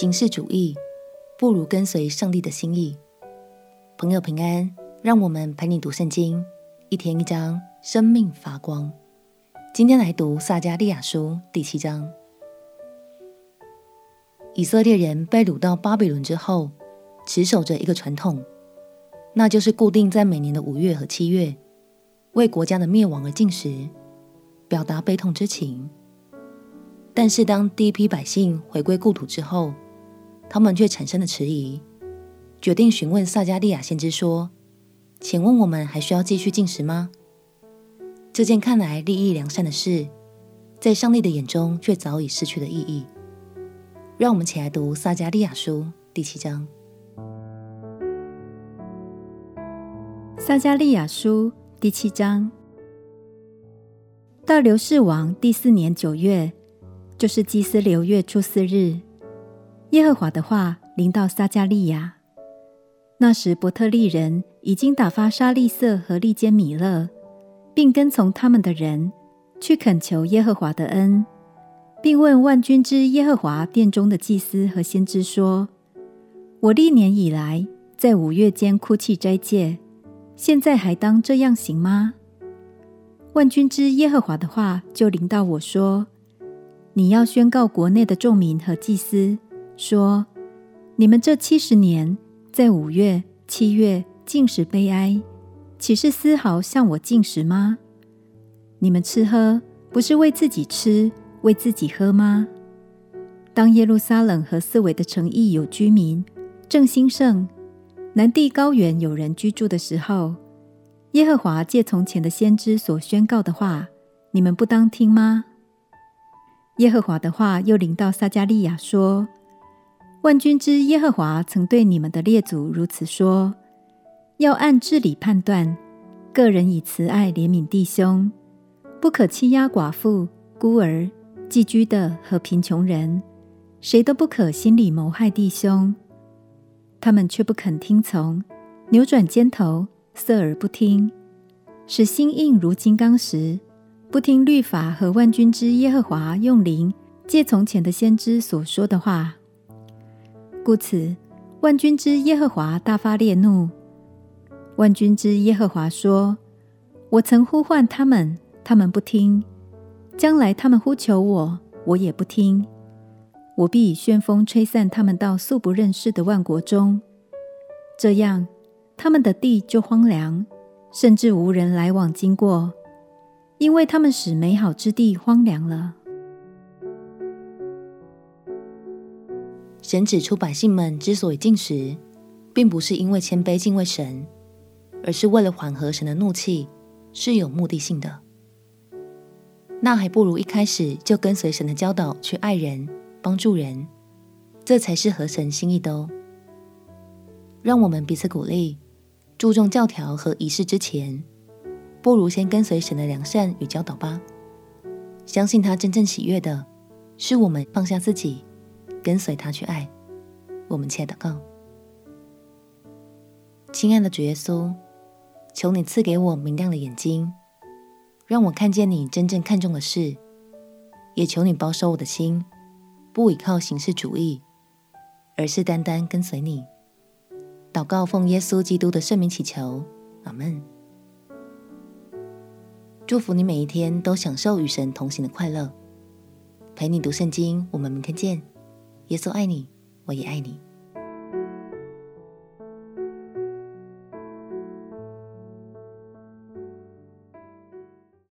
形式主义不如跟随上帝的心意。朋友平安，让我们陪你读圣经，一天一章，生命发光。今天来读撒迦利亚书第七章。以色列人被掳到巴比伦之后，持守着一个传统，那就是固定在每年的五月和七月，为国家的灭亡而进食，表达悲痛之情。但是，当第一批百姓回归故土之后，他们却产生了迟疑，决定询问撒迦利亚先知说：“请问我们还需要继续进食吗？”这件看来立意良善的事，在上帝的眼中却早已失去了意义。让我们起来读撒迦利亚书第七章。撒迦利亚书第七章，大流士王第四年九月。就是基斯流月初四日，耶和华的话临到撒迦利亚。那时伯特利人已经打发沙利色和利坚米勒，并跟从他们的人去恳求耶和华的恩，并问万军之耶和华殿中的祭司和先知说：“我历年以来在五月间哭泣斋戒，现在还当这样行吗？”万军之耶和华的话就临到我说。你要宣告国内的众民和祭司说：你们这七十年在五月、七月禁食悲哀，岂是丝毫向我禁食吗？你们吃喝不是为自己吃、为自己喝吗？当耶路撒冷和四围的城邑有居民，正兴盛，南地高原有人居住的时候，耶和华借从前的先知所宣告的话，你们不当听吗？耶和华的话又临到撒迦利亚说：“万军之耶和华曾对你们的列祖如此说：要按治理判断，个人以慈爱怜悯弟兄，不可欺压寡妇、孤儿、寄居的和贫穷人，谁都不可心里谋害弟兄。他们却不肯听从，扭转肩头，侧耳不听，使心硬如金刚石。”不听律法和万军之耶和华用灵借从前的先知所说的话，故此万军之耶和华大发烈怒。万军之耶和华说：“我曾呼唤他们，他们不听；将来他们呼求我，我也不听。我必以旋风吹散他们到素不认识的万国中，这样他们的地就荒凉，甚至无人来往经过。”因为他们使美好之地荒凉了。神指出百姓们之所以进食，并不是因为谦卑敬畏神，而是为了缓和神的怒气，是有目的性的。那还不如一开始就跟随神的教导去爱人、帮助人，这才是合神心意的哦。让我们彼此鼓励，注重教条和仪式之前。不如先跟随神的良善与教导吧。相信他真正喜悦的，是我们放下自己，跟随他去爱。我们切祷告：亲爱的主耶稣，求你赐给我明亮的眼睛，让我看见你真正看重的事；也求你保守我的心，不倚靠形式主义，而是单单跟随你。祷告奉耶稣基督的圣名祈求，阿门。祝福你每一天都享受与神同行的快乐。陪你读圣经，我们明天见。耶稣爱你，我也爱你。